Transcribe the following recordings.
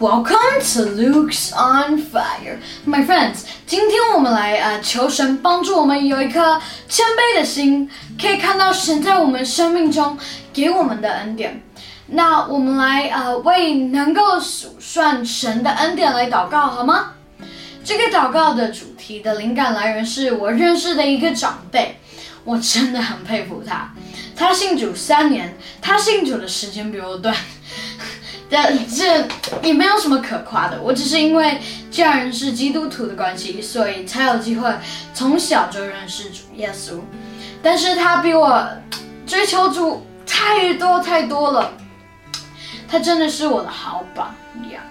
Welcome to Luke's on Fire, my friends. 今天我们来呃求神帮助我们有一颗谦卑的心，可以看到神在我们生命中给我们的恩典。那我们来呃为能够数算神的恩典来祷告，好吗？这个祷告的主题的灵感来源是我认识的一个长辈，我真的很佩服他。他信主三年，他信主的时间比我短。但这也没有什么可夸的，我只是因为家人是基督徒的关系，所以才有机会从小就认识主耶稣。但是他比我追求主太多太多了，他真的是我的好榜样。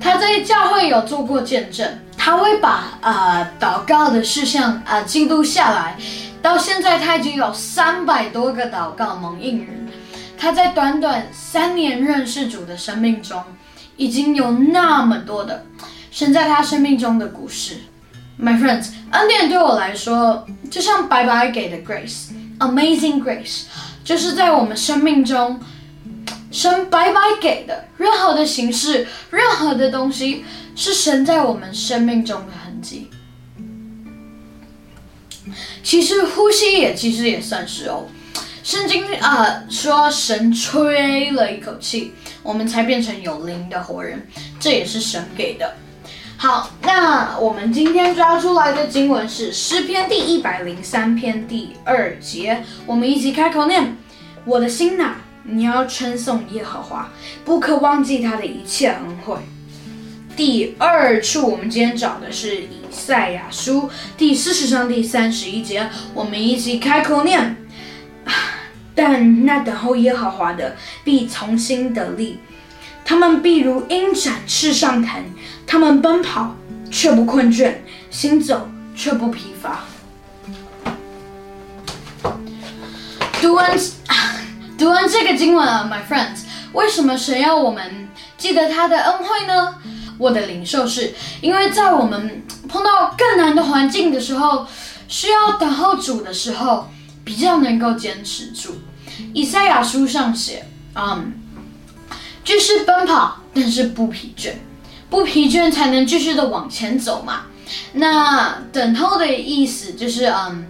他在教会有做过见证，他会把呃祷告的事项啊记录下来，到现在他已经有三百多个祷告蒙应人。他在短短三年认识主的生命中，已经有那么多的神在他生命中的故事。My friends，恩典对我来说就像白白给的 grace，amazing grace，就是在我们生命中神白白给的，任何的形式，任何的东西，是神在我们生命中的痕迹。其实呼吸也其实也算是哦。圣经啊说，神吹了一口气，我们才变成有灵的活人，这也是神给的。好，那我们今天抓出来的经文是诗篇第一百零三篇第二节，我们一起开口念：我的心呐，你要称颂耶和华，不可忘记他的一切恩惠。第二处，我们今天找的是以赛亚书第四十章第三十一节，我们一起开口念。但那等候耶和华的必重新得力，他们必如鹰展翅上腾，他们奔跑却不困倦，行走却不疲乏。读完 读完这个经文啊，My friends，为什么神要我们记得他的恩惠呢？我的领受是因为在我们碰到更难的环境的时候，需要等候主的时候。比较能够坚持住。以赛亚书上写，嗯，继续奔跑，但是不疲倦，不疲倦才能继续的往前走嘛。那等候的意思就是，嗯，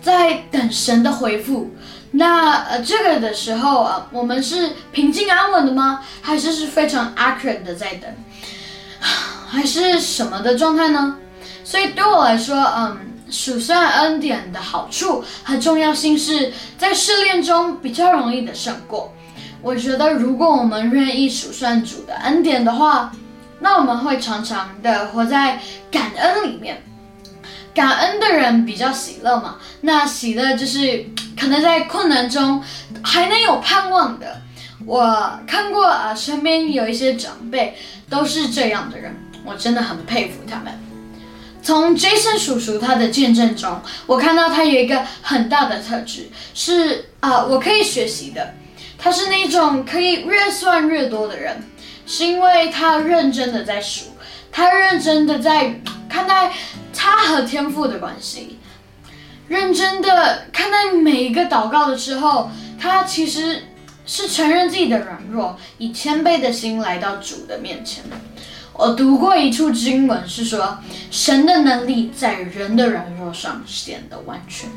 在等神的回复。那呃，这个的时候啊，我们是平静安稳的吗？还是是非常 accurate 的在等？还是什么的状态呢？所以对我来说，嗯。数算恩典的好处和重要性是在试炼中比较容易的胜过。我觉得，如果我们愿意数算主的恩典的话，那我们会常常的活在感恩里面。感恩的人比较喜乐嘛，那喜乐就是可能在困难中还能有盼望的。我看过啊，身边有一些长辈都是这样的人，我真的很佩服他们。从 Jason 叔叔他的见证中，我看到他有一个很大的特质，是啊，我可以学习的。他是那种可以越算越多的人，是因为他认真的在数，他认真的在看待他和天赋的关系，认真的看待每一个祷告的时候，他其实是承认自己的软弱，以谦卑的心来到主的面前。我读过一处经文，是说神的能力在人的软弱上显得完全。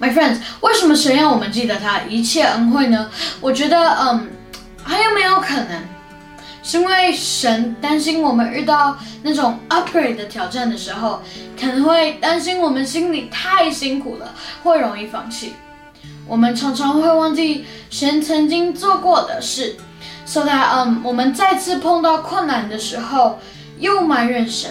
My friends，为什么神要我们记得他一切恩惠呢？我觉得，嗯，还有没有可能，是因为神担心我们遇到那种 upgrade 的挑战的时候，可能会担心我们心里太辛苦了，会容易放弃。我们常常会忘记神曾经做过的事。So that，嗯，我们再次碰到困难的时候，又埋怨神，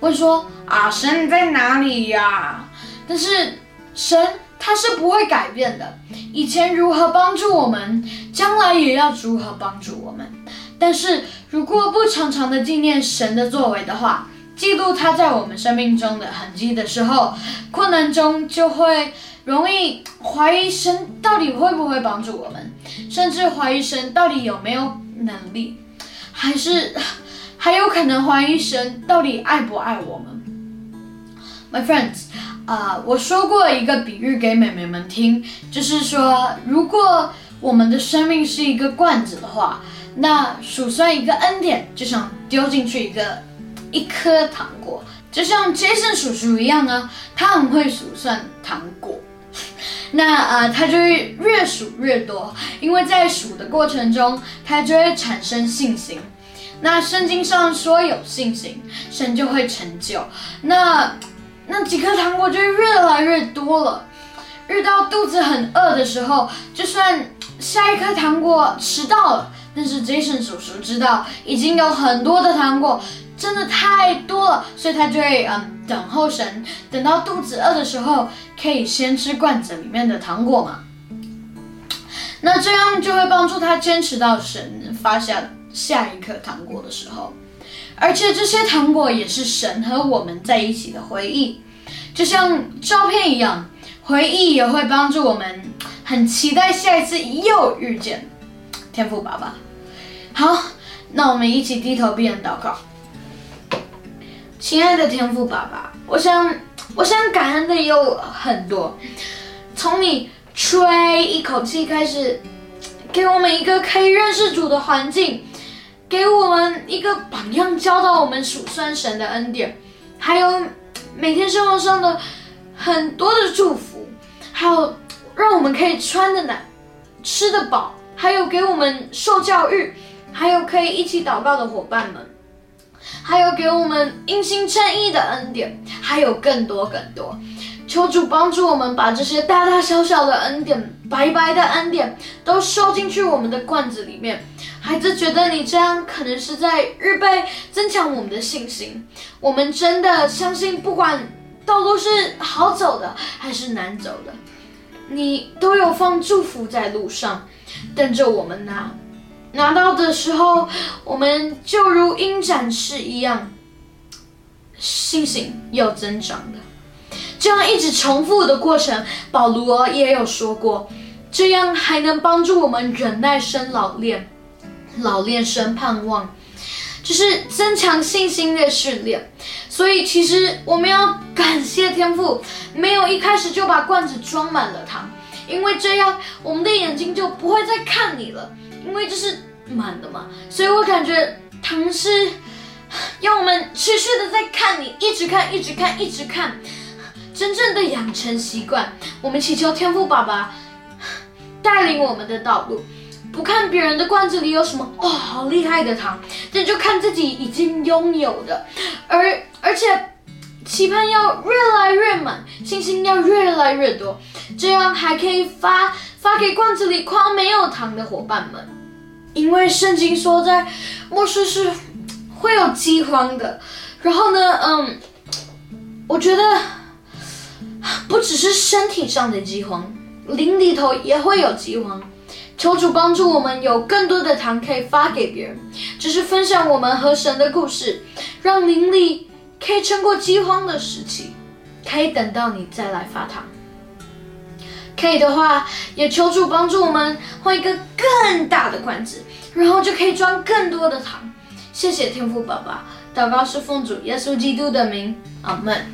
会说啊，神你在哪里呀？但是神他是不会改变的，以前如何帮助我们，将来也要如何帮助我们。但是如果不常常的纪念神的作为的话，记录他在我们生命中的痕迹的时候，困难中就会。容易怀疑神到底会不会帮助我们，甚至怀疑神到底有没有能力，还是还有可能怀疑神到底爱不爱我们。My friends，啊，我说过一个比喻给妹妹们听，就是说，如果我们的生命是一个罐子的话，那数算一个恩典，就像丢进去一个一颗糖果，就像 Jason 叔叔一样呢，他很会数算糖果。那呃，他就会越数越多，因为在数的过程中，他就会产生信心。那圣经上说有信心，神就会成就。那那几颗糖果就越来越多了。遇到肚子很饿的时候，就算下一颗糖果迟到了，但是 Jason 叔叔知道已经有很多的糖果，真的太多了，所以他就会嗯等候神，等到肚子饿的时候，可以先吃罐子里面的糖果嘛。那这样就会帮助他坚持到神发下下一颗糖果的时候，而且这些糖果也是神和我们在一起的回忆，就像照片一样。回忆也会帮助我们，很期待下一次又遇见天赋爸爸。好，那我们一起低头闭眼祷告。亲爱的天赋爸爸，我想，我想感恩的有很多。从你吹一口气开始，给我们一个可以认识主的环境，给我们一个榜样，教导我们数算神的恩典，还有每天生活上的很多的祝福。还有让我们可以穿的暖、吃得饱，还有给我们受教育，还有可以一起祷告的伙伴们，还有给我们因心称义的恩典，还有更多更多。求主帮助我们把这些大大小小的恩典、白白的恩典都收进去我们的罐子里面。孩子觉得你这样可能是在预备增强我们的信心。我们真的相信，不管道路是好走的还是难走的。你都有放祝福在路上，等着我们拿。拿到的时候，我们就如鹰展翅一样，信心又增长的。这样一直重复的过程，保罗也有说过，这样还能帮助我们忍耐生老练，老练生盼望。就是增强信心的训练，所以其实我们要感谢天父，没有一开始就把罐子装满了糖，因为这样我们的眼睛就不会再看你了，因为这是满的嘛。所以我感觉糖是要我们持续的在看你，一直看，一直看，一直看，真正的养成习惯。我们祈求天赋爸爸 带领我们的道路。不看别人的罐子里有什么哦，好厉害的糖，这就看自己已经拥有的，而而且期盼要越来越满，信心要越来越多，这样还可以发发给罐子里框没有糖的伙伴们，因为圣经说在末世是会有饥荒的，然后呢，嗯，我觉得不只是身体上的饥荒，灵里头也会有饥荒。求主帮助我们有更多的糖可以发给别人，只是分享我们和神的故事，让灵力可以撑过饥荒的时期，可以等到你再来发糖。可以的话，也求主帮助我们换一个更大的罐子，然后就可以装更多的糖。谢谢天父爸爸，祷告是奉主耶稣基督的名，阿门。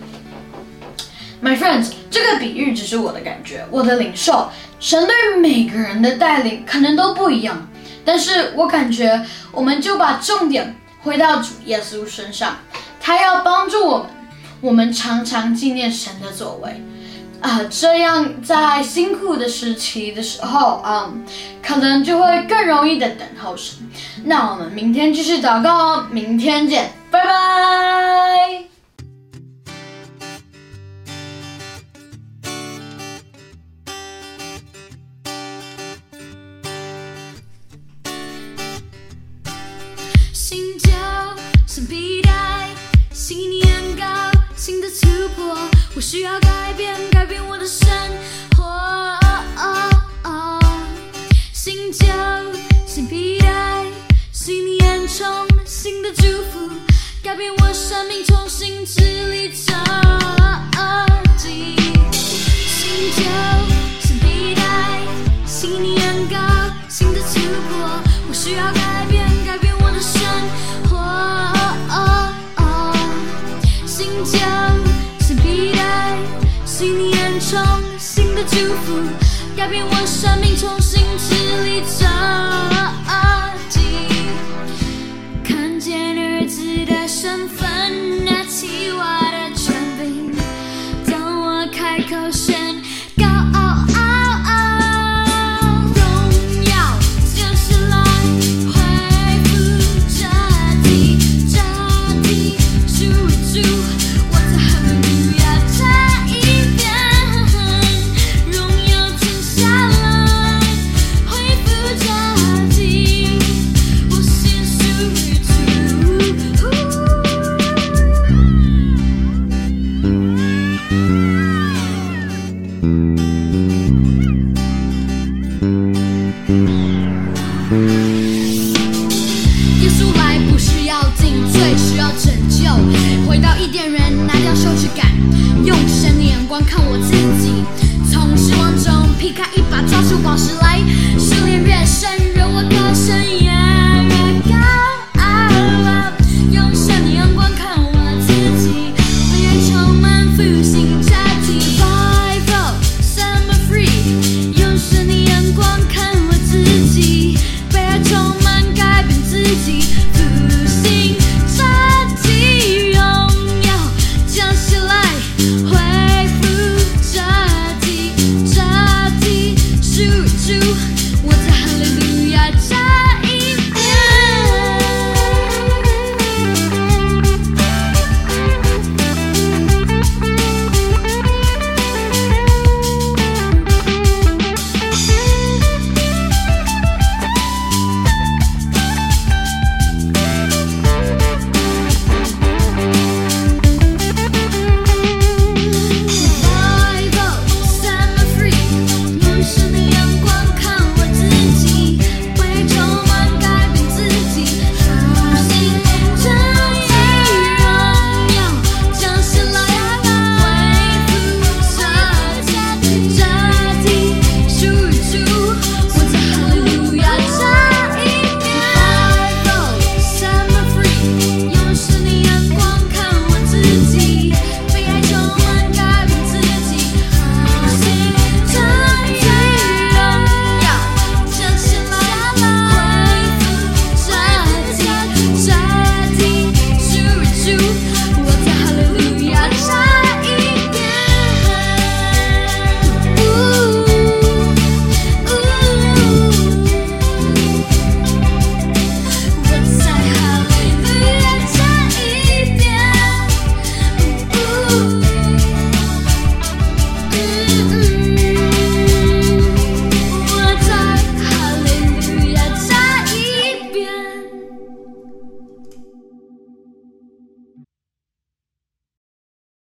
My friends，这个比喻只是我的感觉，我的领受。神对每个人的带领可能都不一样，但是我感觉我们就把重点回到主耶稣身上，他要帮助我们，我们常常纪念神的作为，啊，这样在辛苦的时期的时候，啊，可能就会更容易的等候神。那我们明天继续祷告，明天见，拜拜。我需要改变，改变我的生活。新旧新皮带，新年充新的祝福，改变我生命，重新支离我生命，重新治理这安，看见儿子的身份。耶